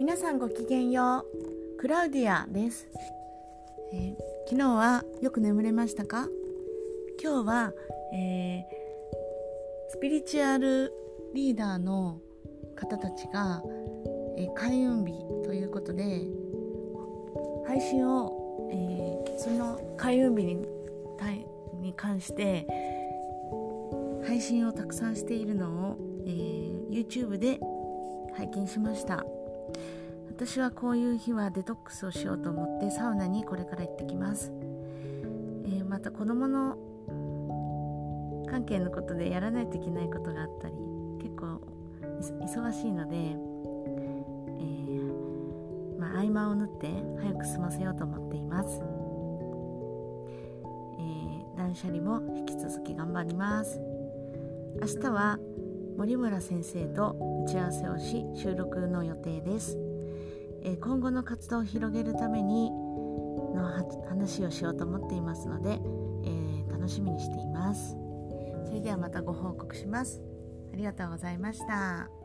皆さんごきげんよう。クラウディアです、えー、昨日はよく眠れましたか？今日は、えー、スピリチュアルリーダーの方たちが、えー、開運日ということで配信を、え、その開運日にに関して配信をたくさんしているのを、え、YouTube で拝見しました。私はこういう日はデトックスをしようと思ってサウナにこれから行ってきます、えー、また子供の関係のことでやらないといけないことがあったり結構忙しいので、えー、まあ、合間を縫って早く済ませようと思っています、えー、断捨離も引き続き頑張ります。明日は森村先生と打ち合わせをし収録の予定です。え今後の活動を広げるためにの話をしようと思っていますので、えー、楽しみにしていますそれではまたご報告しますありがとうございました。